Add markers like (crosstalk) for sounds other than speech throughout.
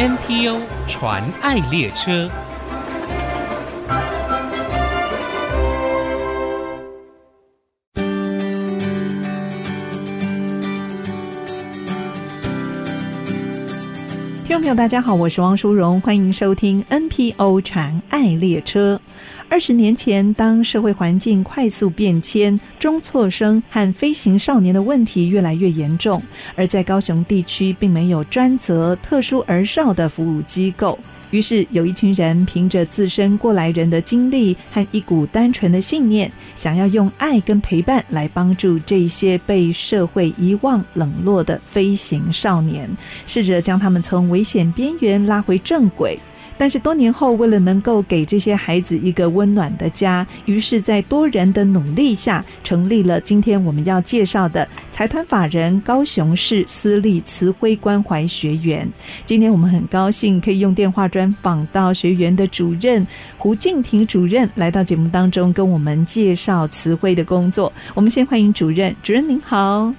NPO 传爱列车。听众朋友，大家好，我是汪淑荣，欢迎收听 NPO 传爱列车。二十年前，当社会环境快速变迁，中辍生和飞行少年的问题越来越严重，而在高雄地区并没有专责特殊儿少的服务机构。于是，有一群人凭着自身过来人的经历和一股单纯的信念，想要用爱跟陪伴来帮助这些被社会遗忘、冷落的飞行少年，试着将他们从危险边缘拉回正轨。但是多年后，为了能够给这些孩子一个温暖的家，于是，在多人的努力下，成立了今天我们要介绍的财团法人高雄市私立慈晖关怀学园。今天我们很高兴可以用电话专访到学园的主任胡静婷主任来到节目当中，跟我们介绍慈晖的工作。我们先欢迎主任，主任您好。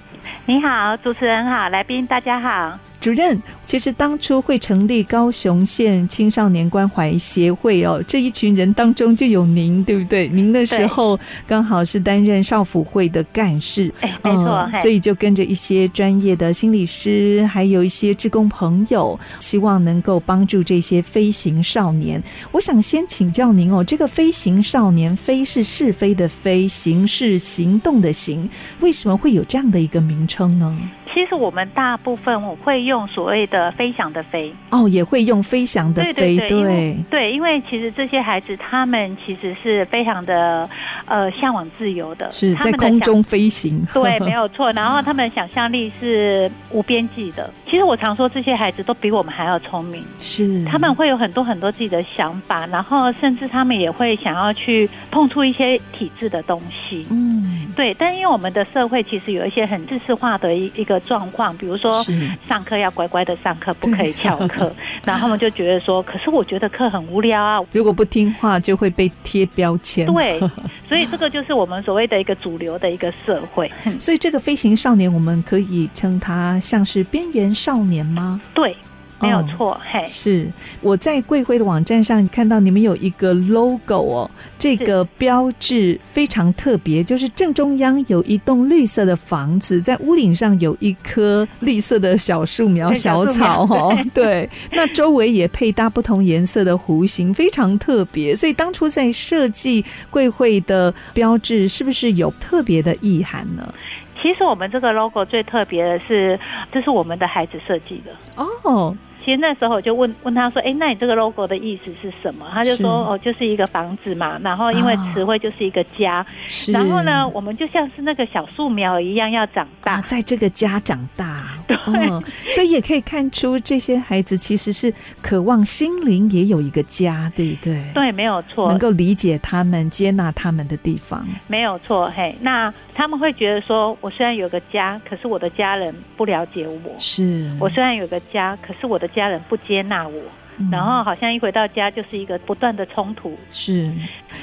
你好，主持人好，来宾大家好。主任，其实当初会成立高雄县青少年关怀协会哦，这一群人当中就有您，对不对？您那时候刚好是担任少辅会的干事，哎，没错、嗯，所以就跟着一些专业的心理师，还有一些志工朋友，希望能够帮助这些飞行少年。我想先请教您哦，这个飞行少年，飞是是非的飞，行是行动的行，为什么会有这样的一个名称呢？其实我们大部分我会用所谓的“飞翔”的“飞”哦，也会用“飞翔”的“飞”对对对，因为其实这些孩子他们其实是非常的呃向往自由的，是在空中飞行，对，没有错。然后他们想象力是无边际的。(laughs) 其实我常说这些孩子都比我们还要聪明，是。他们会有很多很多自己的想法，然后甚至他们也会想要去碰触一些体制的东西，嗯，对。但因为我们的社会其实有一些很知识化的一一个。状况，比如说上课要乖乖的上课，不可以翘课，(laughs) 然后他们就觉得说，可是我觉得课很无聊啊，如果不听话就会被贴标签。对，(laughs) 所以这个就是我们所谓的一个主流的一个社会。所以这个飞行少年，我们可以称他像是边缘少年吗？对。没有错，哦、嘿，是我在贵会的网站上看到你们有一个 logo 哦，这个标志非常特别，就是正中央有一栋绿色的房子，在屋顶上有一棵绿色的小树苗、小草哦，(laughs) 对，那周围也配搭不同颜色的弧形，非常特别。所以当初在设计贵会的标志，是不是有特别的意涵呢？其实我们这个 logo 最特别的是，这是我们的孩子设计的哦。其实那时候我就问问他说：“哎，那你这个 logo 的意思是什么？”他就说：“哦，就是一个房子嘛。然后因为词汇就是一个家，然后呢，我们就像是那个小树苗一样要长大，在这个家长大。对，所以也可以看出这些孩子其实是渴望心灵也有一个家，对不对？对，没有错，能够理解他们、接纳他们的地方，没有错。嘿，那他们会觉得说，我虽然有个家，可是我的家人不了解我。是我虽然有个家，可是我的。家人不接纳我，然后好像一回到家就是一个不断的冲突。是，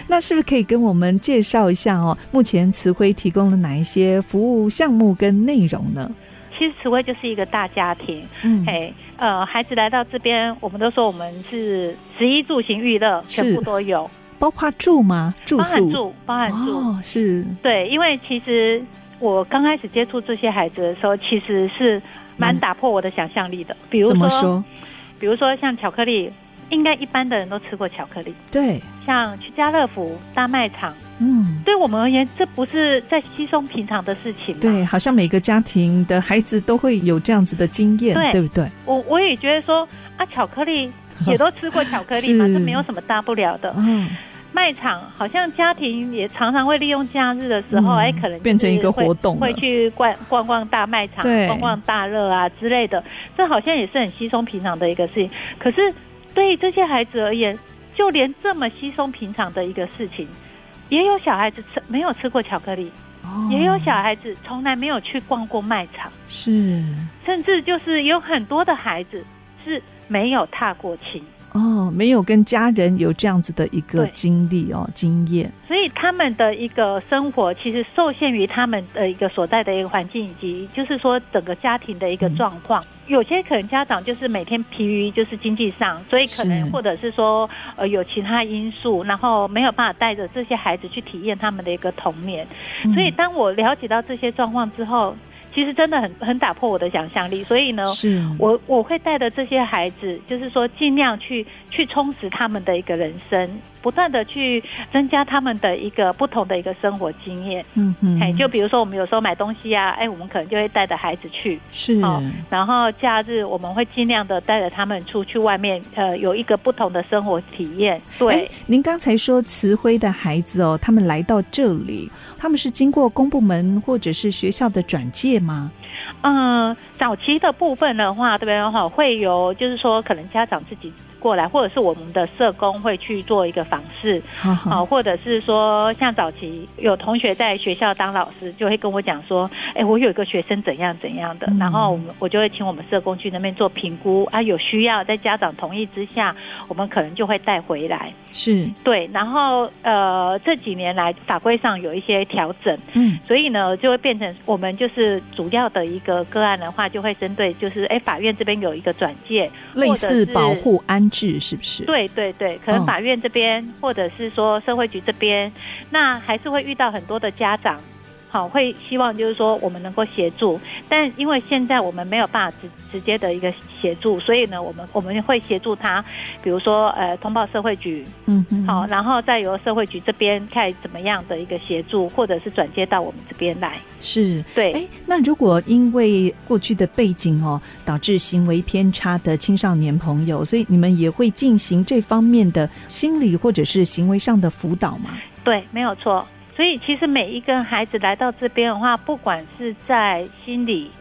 那是不是可以跟我们介绍一下哦？目前慈晖提供了哪一些服务项目跟内容呢？其实慈晖就是一个大家庭，嗯，嘿，呃，孩子来到这边，我们都说我们是食衣住行娱乐全部都有，包括住吗？住宿，包含住，包含住，哦，是对，因为其实我刚开始接触这些孩子的时候，其实是。蛮打破我的想象力的，比如说？比如说像巧克力，应该一般的人都吃过巧克力。对，像去家乐福、大卖场，嗯，对我们而言，这不是在稀松平常的事情。对，好像每个家庭的孩子都会有这样子的经验，对，对不对？我我也觉得说啊，巧克力也都吃过巧克力嘛，(laughs) 这没有什么大不了的。嗯。卖场好像家庭也常常会利用假日的时候，哎、嗯，可能变成一个活动，会去逛逛逛大卖场，逛逛大乐啊之类的。这好像也是很稀松平常的一个事情。可是对于这些孩子而言，就连这么稀松平常的一个事情，也有小孩子吃没有吃过巧克力，哦、也有小孩子从来没有去逛过卖场，是，甚至就是有很多的孩子是没有踏过青。哦，哦，没有跟家人有这样子的一个经历哦，经验，所以他们的一个生活其实受限于他们的一个所在的一个环境，以及就是说整个家庭的一个状况。嗯、有些可能家长就是每天疲于就是经济上，所以可能或者是说呃有其他因素，然后没有办法带着这些孩子去体验他们的一个童年。嗯、所以当我了解到这些状况之后，其实真的很很打破我的想象力，所以呢，是我我会带着这些孩子，就是说尽量去去充实他们的一个人生。不断的去增加他们的一个不同的一个生活经验，嗯嗯，哎，就比如说我们有时候买东西啊，哎，我们可能就会带着孩子去，是，哦，然后假日我们会尽量的带着他们出去外面，呃，有一个不同的生活体验。对，您刚才说慈晖的孩子哦，他们来到这里，他们是经过公部门或者是学校的转介吗？嗯，早期的部分的话，对不对？哈，会有就是说可能家长自己。过来，或者是我们的社工会去做一个访视，好，好，或者是说，像早期有同学在学校当老师，就会跟我讲说，哎，我有一个学生怎样怎样的，嗯、然后我们我就会请我们社工去那边做评估啊，有需要在家长同意之下，我们可能就会带回来，是。对，然后呃这几年来法规上有一些调整，嗯，所以呢就会变成我们就是主要的一个个案的话，就会针对就是哎法院这边有一个转介，类似保护安。是是不是？对对对，可能法院这边，哦、或者是说社会局这边，那还是会遇到很多的家长。好，会希望就是说我们能够协助，但因为现在我们没有办法直直接的一个协助，所以呢，我们我们会协助他，比如说呃通报社会局，嗯嗯，好，然后再由社会局这边看怎么样的一个协助，或者是转接到我们这边来。是，对。哎，那如果因为过去的背景哦，导致行为偏差的青少年朋友，所以你们也会进行这方面的心理或者是行为上的辅导吗？对，没有错。所以，其实每一个孩子来到这边的话，不管是在心理，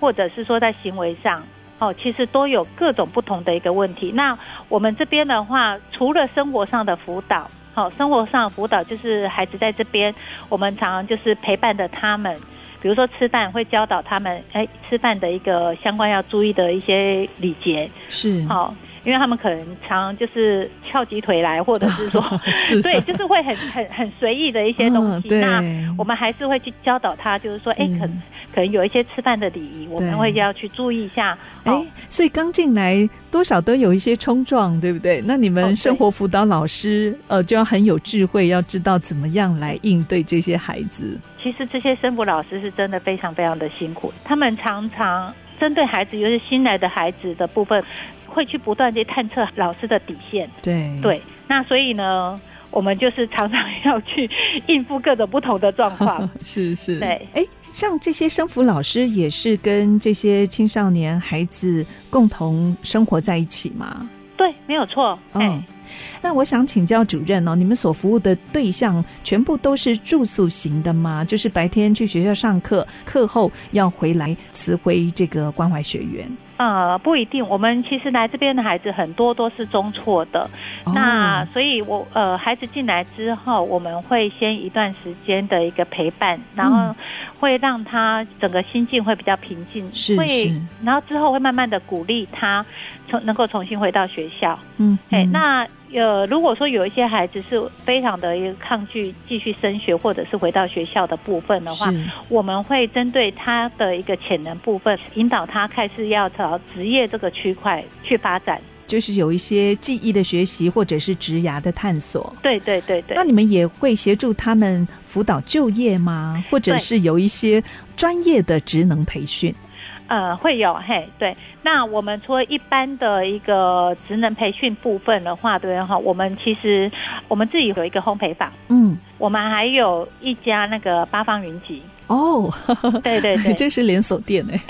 或者是说在行为上，哦，其实都有各种不同的一个问题。那我们这边的话，除了生活上的辅导，好，生活上的辅导就是孩子在这边，我们常常就是陪伴着他们，比如说吃饭会教导他们，哎，吃饭的一个相关要注意的一些礼节，是好。因为他们可能常就是翘起腿来，或者是说，(laughs) 是 (laughs) 对，就是会很很很随意的一些东西。那我们还是会去教导他，就是说，哎，可能可能有一些吃饭的礼仪，我们会要去注意一下。哎，所以刚进来多少都有一些冲撞，对不对？那你们生活辅导老师呃，就要很有智慧，要知道怎么样来应对这些孩子。其实这些生活老师是真的非常非常的辛苦，他们常常针对孩子，尤其是新来的孩子的部分。会去不断地探测老师的底线，对对，那所以呢，我们就是常常要去 (laughs) 应付各种不同的状况，(laughs) 是是，对，哎，像这些生辅老师也是跟这些青少年孩子共同生活在一起吗？对，没有错，嗯。那我想请教主任哦，你们所服务的对象全部都是住宿型的吗？就是白天去学校上课，课后要回来慈晖这个关怀学园？呃，不一定。我们其实来这边的孩子很多都是中辍的，哦、那所以我呃，孩子进来之后，我们会先一段时间的一个陪伴，然后会让他整个心境会比较平静，是会，然后之后会慢慢的鼓励他重能够重新回到学校。嗯，哎，那。呃，如果说有一些孩子是非常的一个抗拒继续升学或者是回到学校的部分的话，我们会针对他的一个潜能部分，引导他开始要朝职业这个区块去发展，就是有一些技艺的学习或者是职涯的探索。对对对对。那你们也会协助他们辅导就业吗？或者是有一些专业的职能培训？呃，会有嘿，对。那我们除了一般的一个职能培训部分的话，对哈，我们其实我们自己有一个烘焙坊，嗯，我们还有一家那个八方云集。哦，对 (laughs) 对对，这 (laughs) 是连锁店哎，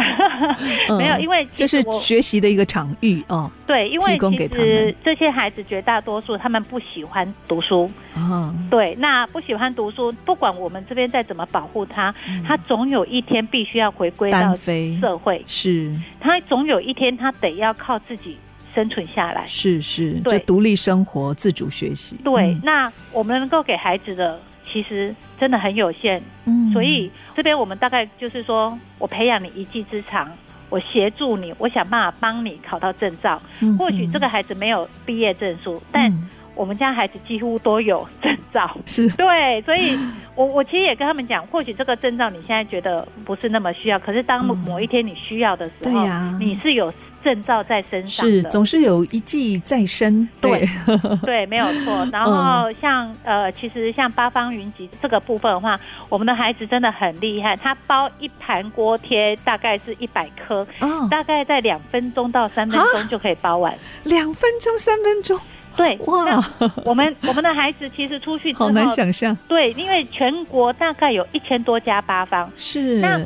(laughs) 没有，因为这是学习的一个场域哦。对，因为提供给他们。这些孩子绝大多数他们不喜欢读书。啊，对，那不喜欢读书，不管我们这边再怎么保护他，他总有一天必须要回归到社会，是，他总有一天他得要靠自己生存下来，是是，对，独立生活、自主学习。对，那我们能够给孩子的。其实真的很有限，嗯，所以这边我们大概就是说，我培养你一技之长，我协助你，我想办法帮你考到证照。或许这个孩子没有毕业证书，但我们家孩子几乎都有证照。是 (laughs) 对，所以我我其实也跟他们讲，或许这个证照你现在觉得不是那么需要，可是当某一天你需要的时候，嗯、你是有。证照在身上是总是有一技在身，对 (laughs) 对，没有错。(laughs) 然后像、嗯、呃，其实像八方云集这个部分的话，我们的孩子真的很厉害，他包一盘锅贴大概是一百颗，哦，大概在两分钟到三分钟就可以包完。两分钟三分钟，对哇！我们我们的孩子其实出去好难想象，对，因为全国大概有一千多家八方，是那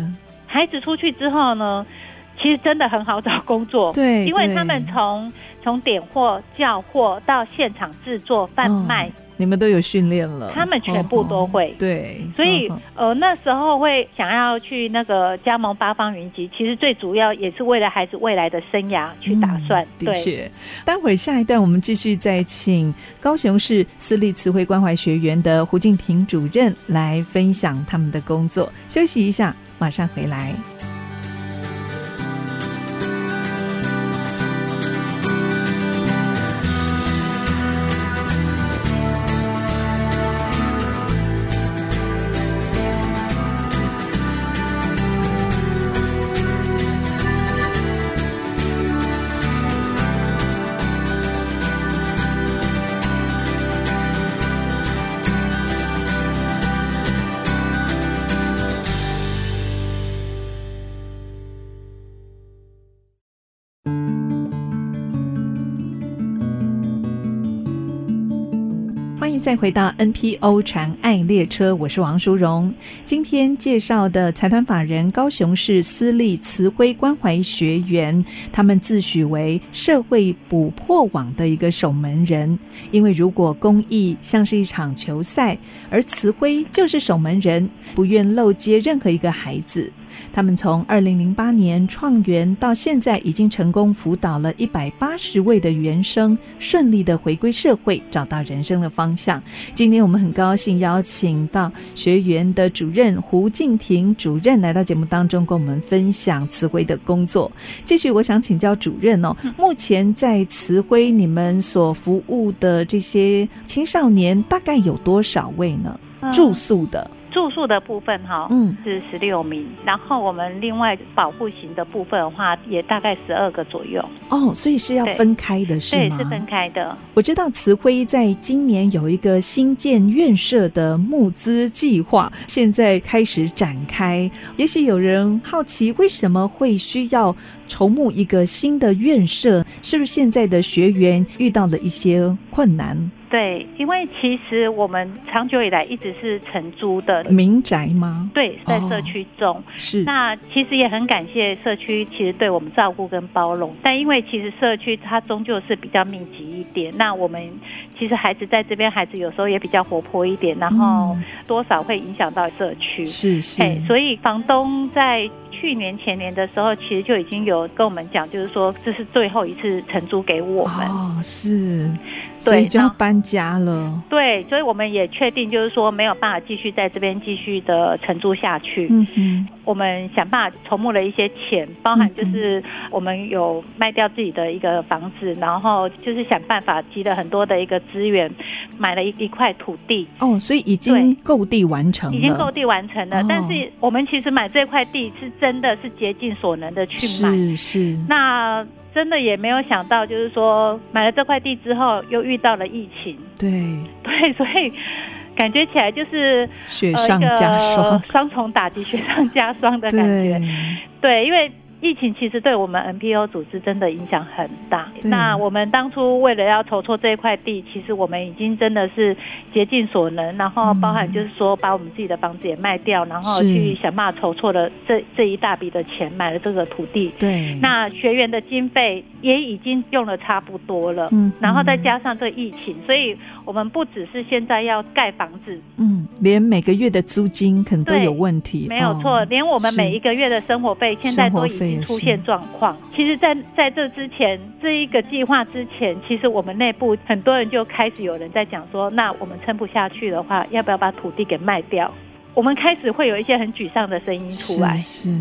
孩子出去之后呢？其实真的很好找工作，对，因为他们从从点货、叫货到现场制作、贩卖，哦，你们都有训练了，他们全部都会。哦、对，所以、哦、呃那时候会想要去那个加盟八方云集，其实最主要也是为了孩子未来的生涯去打算。嗯、的确，待会儿下一段我们继续再请高雄市私立慈惠关怀学员的胡静婷主任来分享他们的工作。休息一下，马上回来。再回到 NPO 传爱列车，我是王淑荣。今天介绍的财团法人高雄市私立慈晖关怀学员，他们自诩为社会补破网的一个守门人。因为如果公益像是一场球赛，而慈晖就是守门人，不愿漏接任何一个孩子。他们从二零零八年创园到现在，已经成功辅导了一百八十位的原生顺利的回归社会，找到人生的方向。今天我们很高兴邀请到学员的主任胡静婷主任来到节目当中，跟我们分享慈晖的工作。继续，我想请教主任哦，目前在慈晖你们所服务的这些青少年大概有多少位呢？住宿的。住宿的部分哈，嗯，是十六名，然后我们另外保护型的部分的话，也大概十二个左右。哦，所以是要分开的是吗？对，是分开的。我知道慈晖在今年有一个新建院舍的募资计划，现在开始展开。也许有人好奇，为什么会需要筹募一个新的院舍？是不是现在的学员遇到了一些困难？对，因为其实我们长久以来一直是承租的民宅吗？对，在社区中、哦、是。那其实也很感谢社区，其实对我们照顾跟包容。但因为其实社区它终究是比较密集一点，那我们其实孩子在这边，孩子有时候也比较活泼一点，然后多少会影响到社区。是是。所以房东在去年前年的时候，其实就已经有跟我们讲，就是说这是最后一次承租给我们。哦，是。所以就要搬家了。对，所以我们也确定，就是说没有办法继续在这边继续的承租下去。嗯哼，我们想办法筹募了一些钱，包含就是我们有卖掉自己的一个房子，然后就是想办法集了很多的一个资源，买了一一块土地。哦，所以已经购地完成了。已经购地完成了。哦，但是我们其实买这块地是真的是竭尽所能的去买。是是。那。真的也没有想到，就是说买了这块地之后，又遇到了疫情。对 (laughs) 对，所以感觉起来就是雪上加霜，双重打击，雪上加霜的感觉。对，对，因为。疫情其实对我们 NPO 组织真的影响很大。那我们当初为了要筹措这一块地，其实我们已经真的是竭尽所能，然后包含就是说把我们自己的房子也卖掉，然后去想办法筹措了这这一大笔的钱买了这个土地。对。那学员的经费也已经用了差不多了，嗯，然后再加上这个疫情，所以我们不只是现在要盖房子，嗯，连每个月的租金可能都有问题。没有错，连我们每一个月的生活费现在都已经。出现状况，其实在，在在这之前，这一个计划之前，其实我们内部很多人就开始有人在讲说，那我们撑不下去的话，要不要把土地给卖掉？我们开始会有一些很沮丧的声音出来。是，是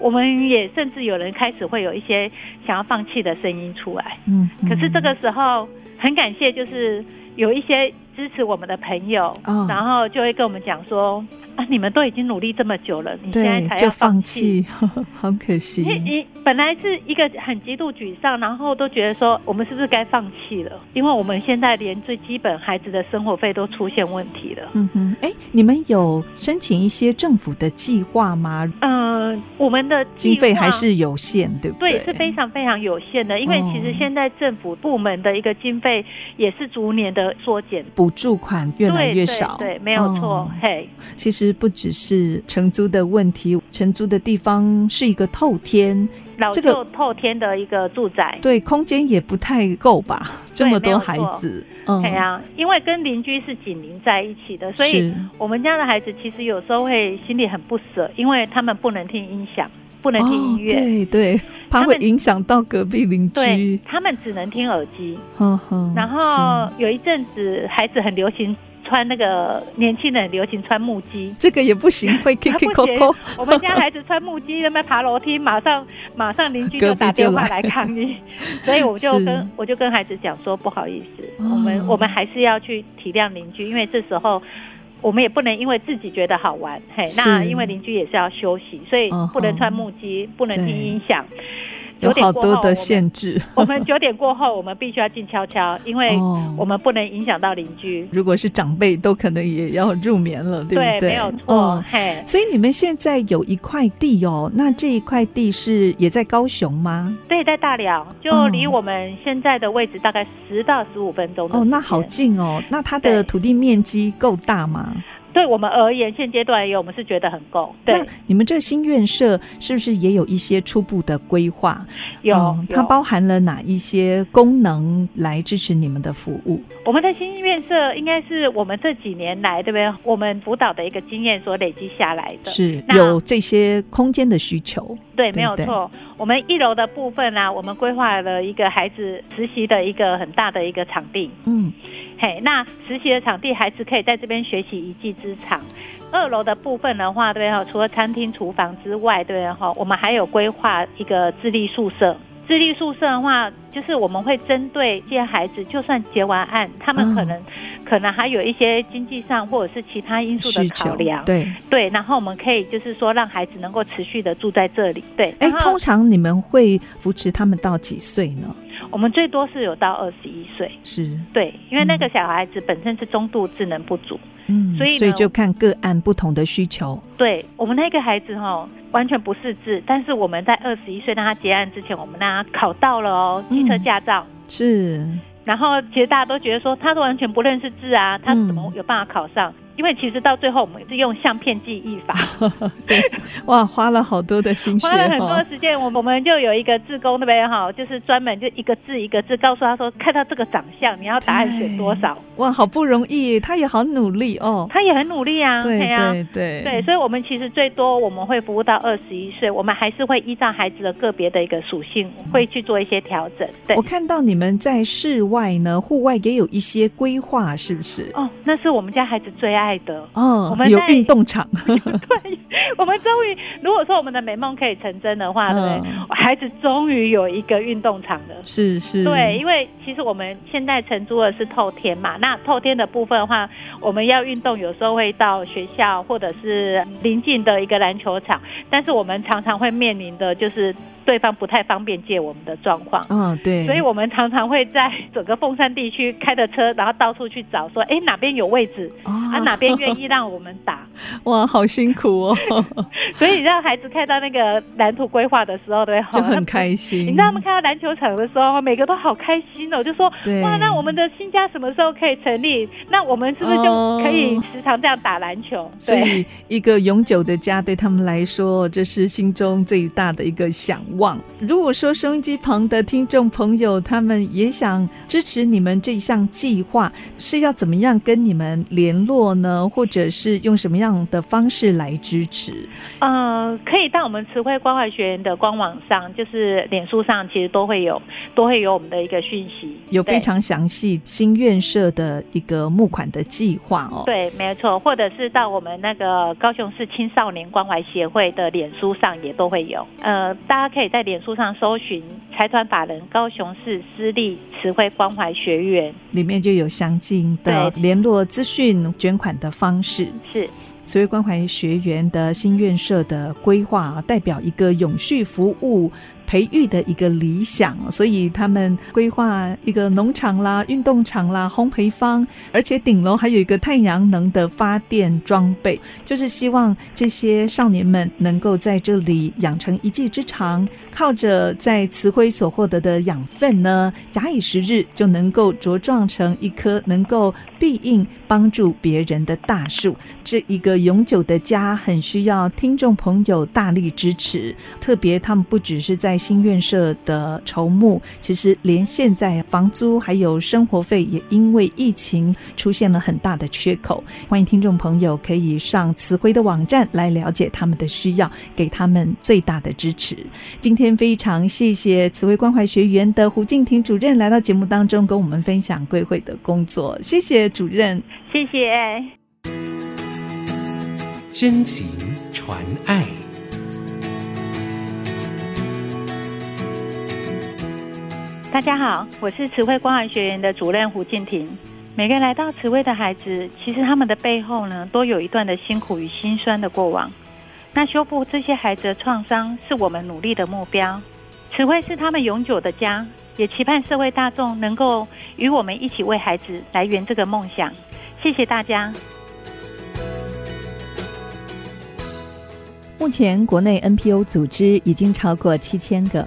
我们也甚至有人开始会有一些想要放弃的声音出来。嗯，可是这个时候很感谢，就是有一些支持我们的朋友，哦、然后就会跟我们讲说。啊！你们都已经努力这么久了，你现在才要放弃，(laughs) 好可惜。你你本来是一个很极度沮丧，然后都觉得说，我们是不是该放弃了？因为我们现在连最基本孩子的生活费都出现问题了。嗯哼，哎，你们有申请一些政府的计划吗？嗯、呃，我们的经费还是有限，对不对？对，是非常非常有限的。因为其实现在政府部门的一个经费也是逐年的缩减，补助款越来越少。对，对，对，没有错。哦、嘿，其实。不只是承租的问题，承租的地方是一个透天，老旧透天的一个住宅，这个、对，空间也不太够吧？这么多孩子，嗯，对啊，因为跟邻居是紧邻在一起的，所以我们家的孩子其实有时候会心里很不舍，因为他们不能听音响，不能听音乐、哦，对对，怕会影响到隔壁邻居，他们只能听耳机。呵呵，然后有一阵子孩子很流行。穿那个年轻人流行穿木屐，这个也不行，(laughs) 会 K K 扣扣。我们家孩子穿木屐在那边爬楼梯，马上马上邻居就打电话来抗议，(laughs) 所以我就跟我就跟孩子讲说，不好意思，哦、我们我们还是要去体谅邻居，因为这时候我们也不能因为自己觉得好玩，嘿，那因为邻居也是要休息，所以不能穿木屐，不能听音响。有好多的限制。我们九点过后，我们必须要静悄悄，因为我们不能影响到邻居。如果是长辈，都可能也要入眠了，对不对？对，没有错。嘿，所以你们现在有一块地哦，那这一块地是也在高雄吗？对，在大寮，就离我们现在的位置大概十到十五分钟。哦，那好近哦。那它的土地面积够大吗？对我们而言，现阶段而言，我们是觉得很够。对，你们这个新院舍是不是也有一些初步的规划？有，嗯、它包含了哪一些功能来支持你们的服务？我们的新院舍应该是我们这几年来，对不对？我们辅导的一个经验所累积下来的，是有这些空间的需求。对，没有错。我们一楼的部分呢、啊，我们规划了一个孩子实习的一个很大的一个场地。嗯。嘿，那实习的场地，孩子可以在这边学习一技之长。二楼的部分的话，对哈，除了餐厅、厨房之外，对哈，我们还有规划一个自立宿舍。自立宿舍的话，就是我们会针对这些孩子，就算结完案，他们可能、嗯、可能还有一些经济上或者是其他因素的考量，对对，然后我们可以就是说让孩子能够持续的住在这里，对。哎，通常你们会扶持他们到几岁呢？我们最多是有到二十一岁，是对，因为那个小孩子本身是中度智能不足，嗯，所以所以就看个案不同的需求。对，我们那个孩子哈。完全不识字，但是我们在二十一岁让他结案之前，我们让他考到了哦，汽车驾照。嗯，是，然后其实大家都觉得说，他都完全不认识字啊，他怎么有办法考上？嗯因为其实到最后，我们是用相片记忆法。(laughs) 对，哇，花了好多的心血，花了很多时间。我我们就有一个志工那边哈，就是专门就一个字一个字告诉他说，看到这个长相，你要答案选多少？哇，好不容易，他也好努力哦。他也很努力啊。对对对对，所以，我们其实最多我们会服务到二十一岁，我们还是会依照孩子的个别的一个属性，会去做一些调整。对，我看到你们在室外呢，户外也有一些规划，是不是？哦，那是我们家孩子最爱。爱的哦，我们有运动场。(laughs) 对，我们终于，如果说我们的美梦可以成真的话，对，孩子终于有一个运动场了。是是，对，因为其实我们现在承租的是透天嘛，那透天的部分的话，我们要运动，有时候会到学校或者是邻近的一个篮球场，但是我们常常会面临的就是。对方不太方便借我们的状况，嗯，对，所以我们常常会在整个凤山地区开着车，然后到处去找，说，哎，哪边有位置，哦、啊，哪边愿意让我们打，(laughs) 哇，好辛苦哦。(laughs) (laughs) 所以你让孩子看到那个蓝图规划的时候，对，就很开心。你知道他们看到篮球场的时候，每个都好开心哦，就说，哇，那我们的新家什么时候可以成立？那我们是不是就可以时常这样打篮球？对，所以一个永久的家对他们来说，这是心中最大的一个想。望，如果说收音机旁的听众朋友，他们也想支持你们这项计划，是要怎么样跟你们联络呢？或者是用什么样样的方式来支持？呃，可以到我们慈惠关怀学员的官网上，就是脸书上，其实都会有，都会有我们的一个讯息，有非常详细新院舍的一个募款的计划哦。对，没错，或者是到我们那个高雄市青少年关怀协会的脸书上也都会有。呃，大家可以在脸书上搜寻财团法人高雄市私立慈惠关怀学院，里面就有详尽的联络资讯、捐款的方式。是。慈惠关怀学员的新院舍的规划，代表一个永续服务培育的一个理想，所以他们规划一个农场啦、运动场啦、烘焙坊，而且顶楼还有一个太阳能的发电装备，就是希望这些少年们能够在这里养成一技之长，靠着在慈惠所获得的养分呢，假以时日就能够茁壮成一棵能够庇应帮助别人的大树。这一个永久的家，很需要听众朋友大力支持，特别他们不只是在新院舍的筹募，其实连现在房租还有生活费也因为疫情出现了很大的缺口。欢迎听众朋友可以上慈晖的网站来了解他们的需要，给他们最大的支持。今天非常谢谢慈晖关怀学员的胡静婷主任来到节目当中，跟我们分享贵会的工作。谢谢主任，谢谢。真情传爱。大家好，我是慈惠关怀学园的主任胡静婷。每个来到慈惠的孩子，其实他们的背后呢，都有一段的辛苦与辛酸的过往。那修复这些孩子的创伤，是我们努力的目标。慈惠是他们永久的家，也期盼社会大众能够与我们一起为孩子来圆这个梦想。谢谢大家。目前国内 NPO 组织已经超过七千个。